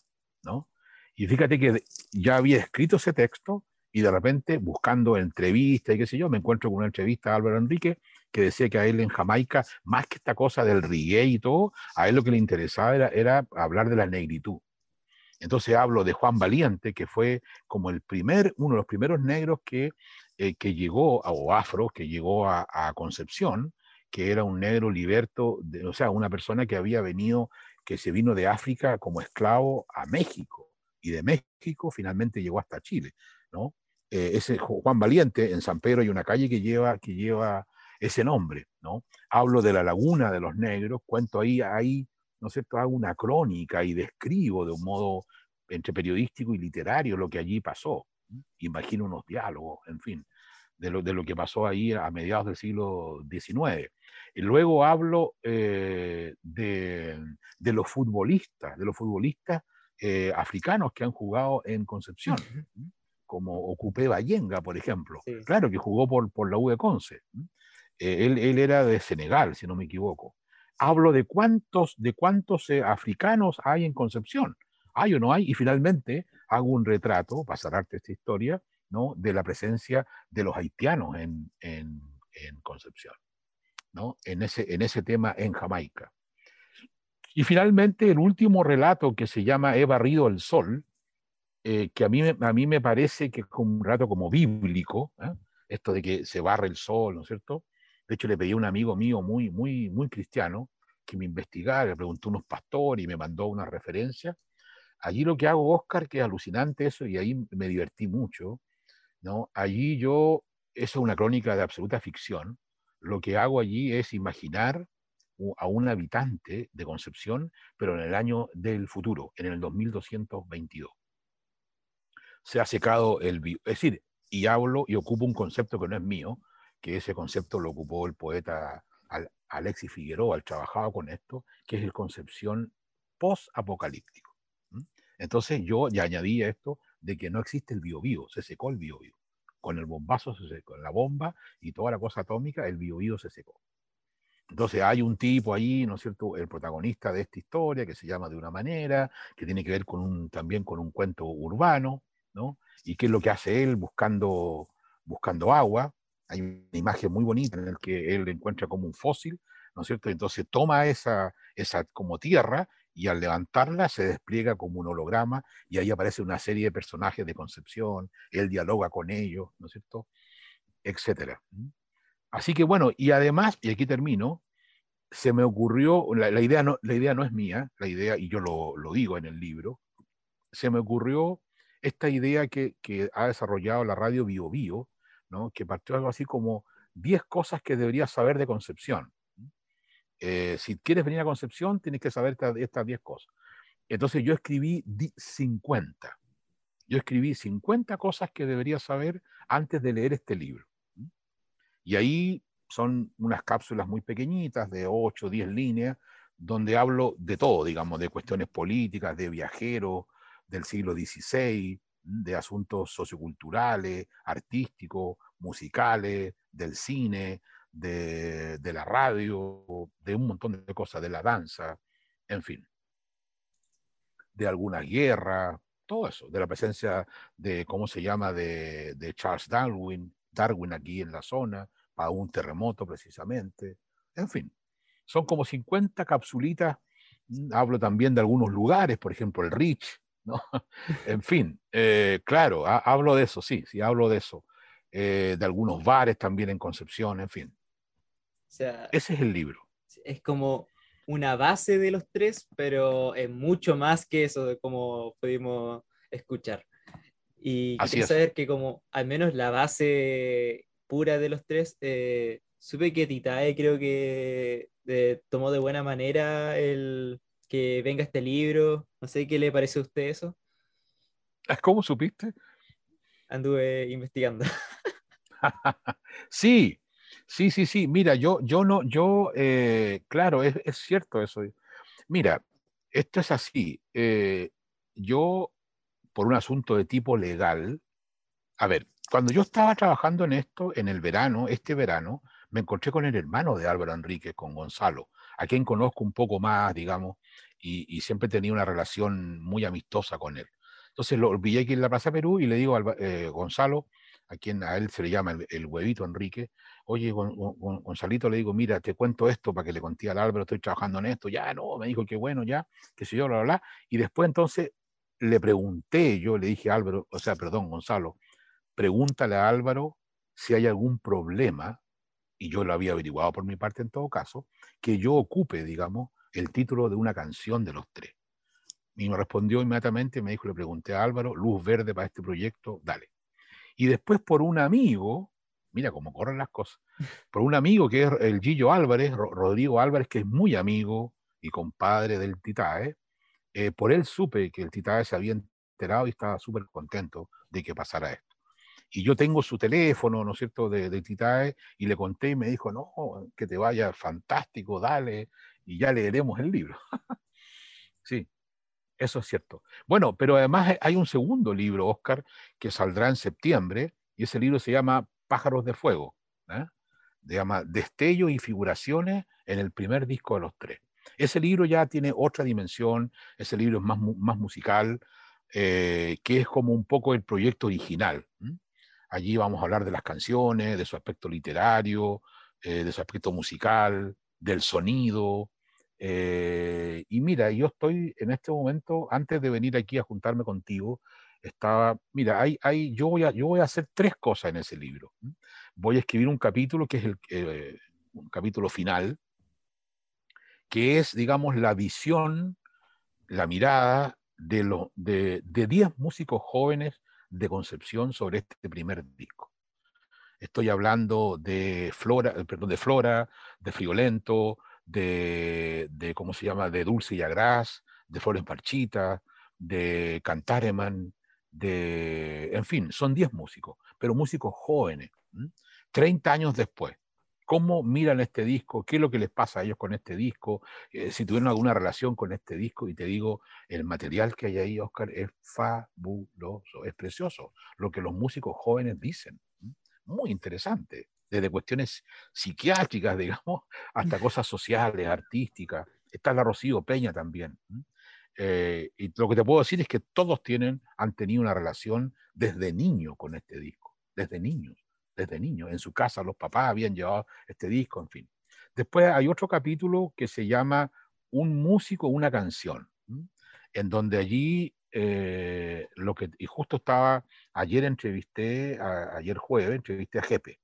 ¿no? Y fíjate que ya había escrito ese texto y de repente, buscando entrevistas y qué sé yo, me encuentro con una entrevista a Álvaro Enrique que decía que a él en Jamaica, más que esta cosa del reggae y todo, a él lo que le interesaba era, hablar de la negritud. Entonces hablo de Juan Valiente, que fue como el primer, uno de los primeros negros que, eh, que llegó, o afro, que llegó a, Concepción, que era un negro liberto, o sea, una persona que había venido que se vino de África como esclavo a México y de México finalmente llegó hasta Chile, ¿no? Eh, ese Juan Valiente, en San Pedro hay una calle que lleva, que lleva ese nombre, ¿no? Hablo de la laguna de los negros, cuento ahí, ahí, ¿no es cierto? Hago una crónica y describo de un modo entre periodístico y literario lo que allí pasó. Imagino unos diálogos, en fin, de lo, de lo que pasó ahí a mediados del siglo XIX. Y luego hablo eh, de, de, los futbolistas, de los futbolistas eh, africanos que han jugado en Concepción, como Ocupé Bayenga, por ejemplo. Claro que jugó por, por la U de Conce. Eh, él, él, era de Senegal, si no me equivoco. Hablo de cuántos, de cuántos eh, africanos hay en Concepción. ¿Hay o no hay? Y finalmente hago un retrato, para esta historia, ¿no? de la presencia de los haitianos en, en, en Concepción, ¿no? en, ese, en ese tema en Jamaica. Y finalmente el último relato que se llama He barrido el sol, eh, que a mí, a mí me parece que es un relato como bíblico, ¿eh? esto de que se barre el sol, ¿no es cierto? De hecho, le pedí a un amigo mío muy, muy, muy cristiano que me investigara, le preguntó a unos pastores y me mandó una referencia. Allí lo que hago, Oscar, que es alucinante eso, y ahí me divertí mucho, ¿no? Allí yo, eso es una crónica de absoluta ficción, lo que hago allí es imaginar a un habitante de Concepción, pero en el año del futuro, en el 2222. Se ha secado el... Es decir, y hablo y ocupo un concepto que no es mío, que ese concepto lo ocupó el poeta Alexis Figueroa, el trabajaba con esto, que es el concepción post-apocalíptico. Entonces yo ya añadí esto de que no existe el biobío, se secó el biobío. Con el bombazo secó, la bomba y toda la cosa atómica, el biobío se secó. Entonces hay un tipo ahí, ¿no es cierto?, el protagonista de esta historia que se llama de una manera, que tiene que ver con también con un cuento urbano, ¿no? Y qué es lo que hace él buscando, buscando agua. Hay una imagen muy bonita en la que él encuentra como un fósil, ¿no es cierto? Entonces toma esa, esa como tierra y al levantarla se despliega como un holograma y ahí aparece una serie de personajes de Concepción, él dialoga con ellos, ¿no es cierto? Etcétera. Así que bueno, y además, y aquí termino, se me ocurrió, la, idea, no, la idea no es mía, la idea, y yo lo, lo, digo en el libro, se me ocurrió esta idea que, que ha desarrollado la radio Bio Bio, ¿no? que partió algo así como 10 cosas que deberías saber de Concepción. Eh, si quieres venir a Concepción, tienes que saber estas 10 cosas. Entonces yo escribí 50. Yo escribí 50 cosas que deberías saber antes de leer este libro. Y ahí son unas cápsulas muy pequeñitas, de 8 o 10 líneas, donde hablo de todo, digamos, de cuestiones políticas, de viajeros del siglo XVI, de asuntos socioculturales, artísticos, musicales, del cine, de, la radio, de un montón de cosas, de la danza, en fin, de alguna guerra, todo eso, de la presencia de, ¿cómo se llama?, de, de Charles Darwin, Darwin aquí en la zona, para un terremoto precisamente. En fin, son como 50 capsulitas. Mm, hablo también de algunos lugares, por ejemplo, el Rich, ¿no? <laughs> En fin, eh, claro, hablo de eso, sí, sí, hablo de eso. Eh, de algunos bares también en Concepción, en fin. O sea, Ese es el libro. Es como una base de los tres, pero es mucho más que eso, como pudimos escuchar. Y quiero saber que como al menos la base pura de los tres, eh, supe que Titae creo que eh, tomó de buena manera el que venga este libro. No sé qué le parece a usted eso. ¿Cómo supiste? Anduve investigando. <laughs> <laughs> sí, sí, sí, sí. Mira, yo, yo no, yo, eh, claro, es, es, cierto eso. Mira, esto es así. yo, por un asunto de tipo legal, a ver, cuando yo estaba trabajando en esto, en el verano, este verano, me encontré con el hermano de Álvaro Enrique, con Gonzalo, a quien conozco un poco más, digamos, y, siempre tenía una relación muy amistosa con él. Entonces lo olvidé aquí en la Plaza Perú y le digo a eh, Gonzalo, a quien a él se le llama el, huevito Enrique, oye, Gonzalito, le digo, mira, te cuento esto para que le conté al Álvaro, estoy trabajando en esto, ya, no, me dijo que bueno, ya, que sé yo, bla, bla, bla. Y después entonces le pregunté, yo le dije a Álvaro, o sea, perdón, Gonzalo, pregúntale a Álvaro si hay algún problema, y yo lo había averiguado por mi parte en todo caso, que yo ocupe, digamos, el título de una canción de los tres. Y me respondió inmediatamente, me dijo, le pregunté a Álvaro, luz verde para este proyecto, dale. Y después por un amigo, mira cómo corren las cosas, por un amigo que es el Gillo Álvarez, Rodrigo Álvarez, que es muy amigo y compadre del Titae, eh, por él supe que el Titae se había enterado y estaba súper contento de que pasara esto. Y yo tengo su teléfono, ¿no es cierto?, de, Titae, y le conté y me dijo, no, que te vaya fantástico, dale, y ya leeremos el libro. <laughs> sí, eso es cierto. Bueno, pero además hay un segundo libro, Oscar, que saldrá en septiembre, y ese libro se llama Pájaros de Fuego. ¿eh? se llama Destello y Figuraciones en el primer disco de los tres. Ese libro ya tiene otra dimensión, ese libro es más, más musical, eh, que es como un poco el proyecto original. Allí vamos a hablar de las canciones, de su aspecto literario, eh, de su aspecto musical, del sonido. Eh, y mira, yo estoy en este momento, antes de venir aquí a juntarme contigo, estaba, mira, hay, hay, yo, voy a, yo voy a hacer tres cosas en ese libro. Voy a escribir un capítulo que es el eh, un capítulo final, que es, digamos, la visión, la mirada de 10 de, de músicos jóvenes de Concepción sobre este primer disco. Estoy hablando de Flora, eh, perdón, de Flora, de Friolento, de, de, ¿cómo se llama?, de Dulce y Agras, de Flores Parchita, de Cantareman, de, en fin, son 10 músicos, pero músicos jóvenes, 30 años después. ¿Cómo miran este disco? ¿Qué es lo que les pasa a ellos con este disco? Eh, si tuvieron alguna relación con este disco, y te digo, el material que hay ahí, Oscar, es fabuloso, es precioso, lo que los músicos jóvenes dicen. Muy interesante, desde cuestiones psiquiátricas, <laughs> digamos, hasta cosas sociales, artísticas. Está la Rocío Peña también. Eh, y lo que te puedo decir es que todos tienen, han tenido una relación desde niño con este disco, desde niños, desde niños. En su casa los papás habían llevado este disco, en fin. Después hay otro capítulo que se llama Un músico, una canción, en donde allí, eh, lo que, y justo estaba, ayer entrevisté, ayer jueves, entrevisté a Jepe.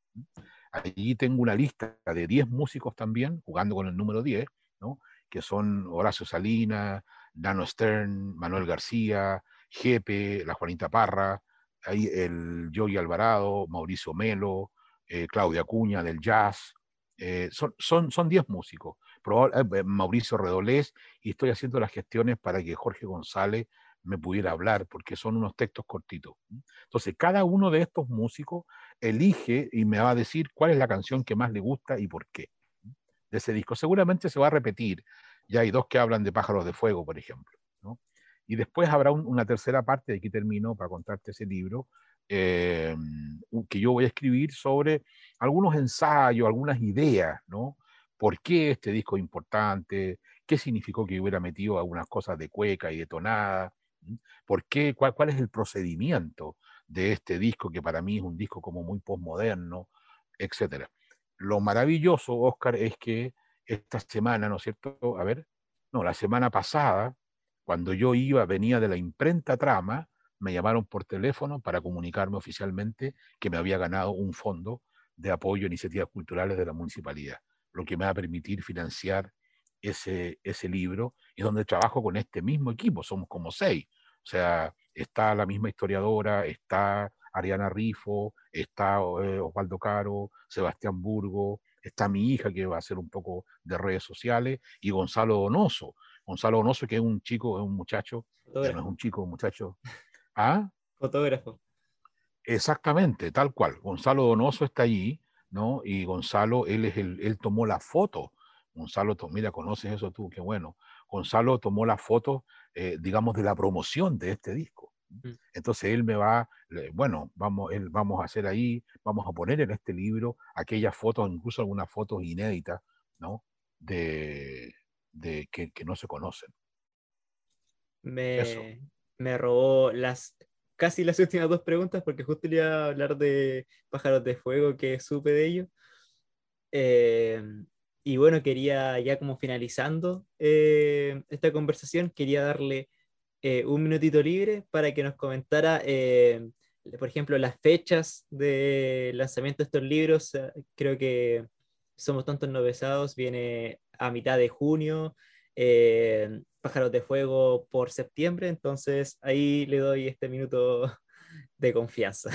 Allí tengo una lista de 10 músicos también, jugando con el número 10, ¿no? que son Horacio Salinas, Nano Stern, Manuel García, Jepe, la Juanita Parra, ahí el Joey Alvarado, Mauricio Melo, eh, Claudia Cuña del jazz. Eh, son 10 son, músicos. Eh, Mauricio Redolés, y estoy haciendo las gestiones para que Jorge González me pudiera hablar, porque son unos textos cortitos. Entonces, cada uno de estos músicos elige y me va a decir cuál es la canción que más le gusta y por qué de ese disco. Seguramente se va a repetir, ya hay dos que hablan de pájaros de fuego, por ejemplo. Y después habrá una tercera parte, de aquí termino para contarte ese libro, eh, que yo voy a escribir sobre algunos ensayos, algunas ideas, ¿no? ¿Por qué este disco es importante? ¿Qué significó que hubiera metido algunas cosas de cueca y de tonada? ¿Por qué? ¿Cuál, ¿Cuál es el procedimiento de este disco que para mí es un disco como muy postmoderno, etcétera? Lo maravilloso, Oscar, es que esta semana, ¿no es cierto? A ver, no, la semana pasada, cuando yo iba, venía de la imprenta Trama, me llamaron por teléfono para comunicarme oficialmente que me había ganado un fondo de apoyo a iniciativas culturales de la municipalidad, lo que me va a permitir financiar ese, ese libro y donde trabajo con este mismo equipo, somos como seis. O sea, está la misma historiadora, está Ariana Rifo, está eh, Osvaldo Caro, Sebastián Burgo, está mi hija que va a hacer un poco de redes sociales, y Gonzalo Donoso. Gonzalo Donoso, que es un chico, es un muchacho, no es un chico, un muchacho. <laughs> ¿Ah? Fotógrafo. Exactamente, tal cual. Gonzalo Donoso está allí, ¿no? Y Gonzalo, él, es el, él tomó la foto. Gonzalo, mira, conoces eso tú, qué bueno. Gonzalo tomó la foto, eh, digamos, de la promoción de este disco. Entonces él me va, bueno, vamos, él, vamos a hacer ahí, vamos a poner en este libro aquellas fotos, incluso algunas fotos inéditas, ¿no? De, de que, no se conocen. Me, me robó las casi las <laughs> últimas dos preguntas porque justo iba a hablar de pájaros de fuego que supe de ello. Eh, y bueno, quería ya como finalizando eh, esta conversación, quería darle eh, un minutito libre para que nos comentara, eh, por ejemplo, las fechas de lanzamiento de estos libros. Creo que Somos Tontos No Pesados viene a mitad de junio, eh, Pájaros de Fuego por septiembre, entonces ahí le doy este minuto <laughs> de confianza.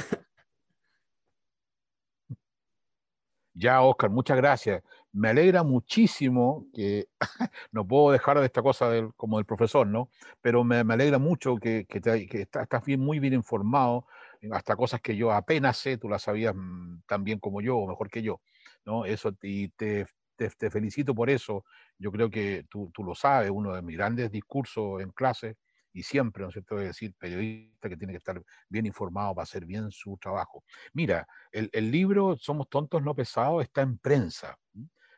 Ya, Oscar, muchas gracias. Me alegra muchísimo que, <laughs> no puedo dejar de esta cosa del, como del profesor, ¿no? Pero me, alegra mucho que, que, estás bien, muy bien informado, hasta cosas que yo apenas sé, tú las sabías mm, tan bien como yo, o mejor que yo, ¿no? Eso, y te, te, felicito por eso. Yo creo que tú, tú, lo sabes, uno de mis grandes discursos en clase y siempre, ¿no es cierto?, decir, periodista que tiene que estar bien informado para hacer bien su trabajo. Mira, el, libro Somos tontos no pesados está en prensa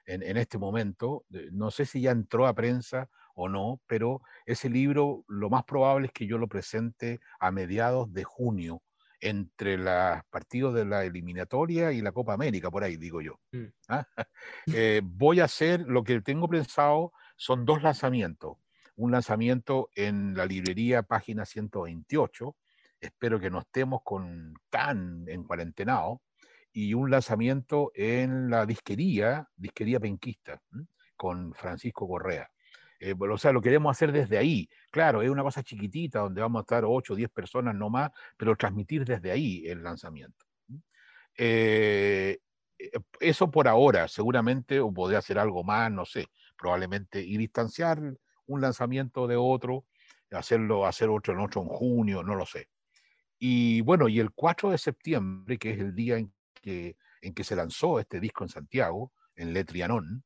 en, en, este momento. No sé si ya entró a prensa o no, pero ese libro lo más probable es que yo lo presente a mediados de junio entre los partidos de la eliminatoria y la Copa América, por ahí digo yo. Mm. ¿ah? <laughs> Eh, voy a hacer, lo que tengo pensado son dos lanzamientos. Un lanzamiento en la librería página 128, espero que no estemos con tan en cuarentenado, y un lanzamiento en la disquería, disquería penquista, con Francisco Correa. Eh, o sea, lo queremos hacer desde ahí. Claro, es una cosa chiquitita donde vamos a estar 8 o 10 personas no más, pero transmitir desde ahí el lanzamiento. Eh, eh, eso por ahora, seguramente, o podría hacer algo más, no sé, probablemente, y distanciar un lanzamiento de otro, hacerlo, hacer otro en otro en junio, no lo sé. Y bueno, y el 4 de septiembre, que es el día en que, en que se lanzó este disco en Santiago, en Letrianón,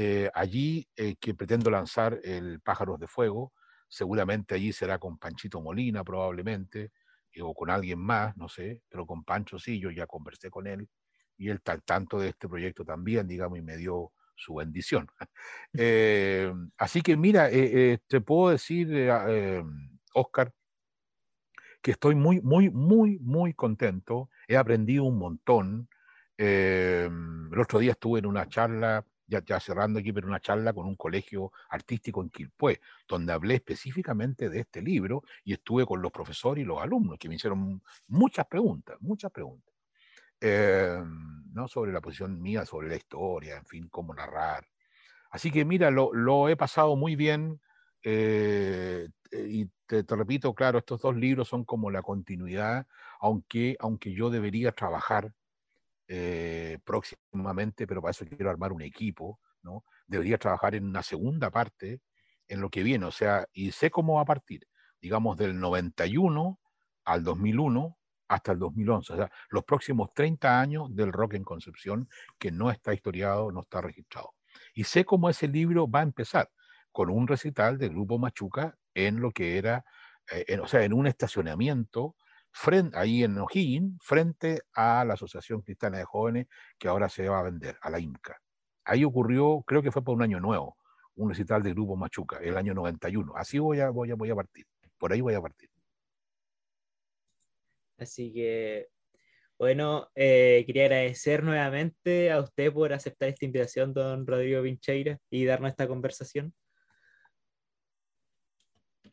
eh, allí eh, que pretendo lanzar el Pájaros de Fuego, seguramente allí será con Panchito Molina probablemente, eh, o con alguien más, no sé, pero con Pancho sí, yo ya conversé con él y él está tanto de este proyecto también, digamos, y me dio su bendición. <laughs> así que mira, te puedo decir, Oscar, que estoy muy, muy, muy, muy contento. He aprendido un montón. el otro día estuve en una charla ya, cerrando aquí, pero una charla con un colegio artístico en Quilpué, donde hablé específicamente de este libro y estuve con los profesores y los alumnos que me hicieron muchas preguntas, muchas preguntas. Eh, ¿no? sobre la posición mía, sobre la historia, en fin, cómo narrar. Así que mira, lo, he pasado muy bien eh, y te, te, repito, claro, estos dos libros son como la continuidad, aunque, aunque yo debería trabajar eh, próximamente, pero para eso quiero armar un equipo, ¿no? Debería trabajar en una segunda parte en lo que viene, o sea, y sé cómo va a partir, digamos, del 91 al 2001 hasta el 2011, o sea, los próximos 30 años del rock en Concepción que no está historiado, no está registrado. Y sé cómo ese libro va a empezar, con un recital del grupo Machuca en lo que era, eh, o sea, en un estacionamiento frente, ahí en O'Higgins, frente a la Asociación Cristiana de Jóvenes que ahora se va a vender, a la IMCA. Ahí ocurrió, creo que fue por un año nuevo, un recital del Grupo Machuca, el año 91. Así voy a, voy a, voy a partir, por ahí voy a partir. Así que, bueno, eh, quería agradecer nuevamente a usted por aceptar esta invitación, don Rodrigo Vincheira, y darnos esta conversación.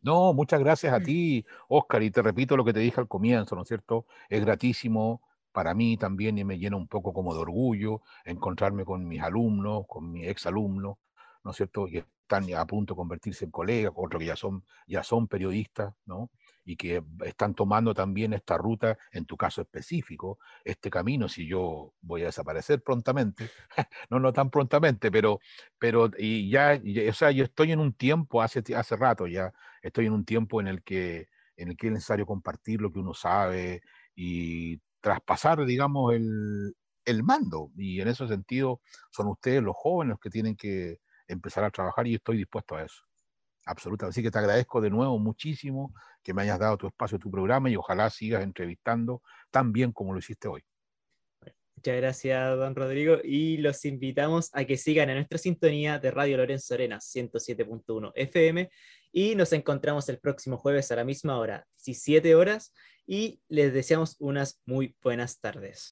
No, muchas gracias a ti, Oscar, y te repito lo que te dije al comienzo, ¿no es cierto? Es gratísimo para mí también y me llena un poco como de orgullo encontrarme con mis alumnos, con mis exalumnos, ¿no es cierto? Que están a punto de convertirse en colegas, otros que ya son, ya son periodistas, ¿no? Y que están tomando también esta ruta, en tu caso específico, este camino, si yo voy a desaparecer prontamente, <laughs> no, no tan prontamente, pero, pero y ya, o sea, yo estoy en un tiempo, hace, hace rato ya, estoy en un tiempo en el, que, en el que es necesario compartir lo que uno sabe y traspasar, digamos, el, el mando. Y en ese sentido, son ustedes los jóvenes los que tienen que empezar a trabajar y estoy dispuesto a eso. Absolutamente. Así que te agradezco de nuevo muchísimo que me hayas dado tu espacio, tu programa y ojalá sigas entrevistando tan bien como lo hiciste hoy. Muchas gracias, don Rodrigo, y los invitamos a que sigan en nuestra sintonía de Radio Lorenzo Arena 107.1 FM y nos encontramos el próximo jueves a la misma hora, 17 horas, y les deseamos unas muy buenas tardes.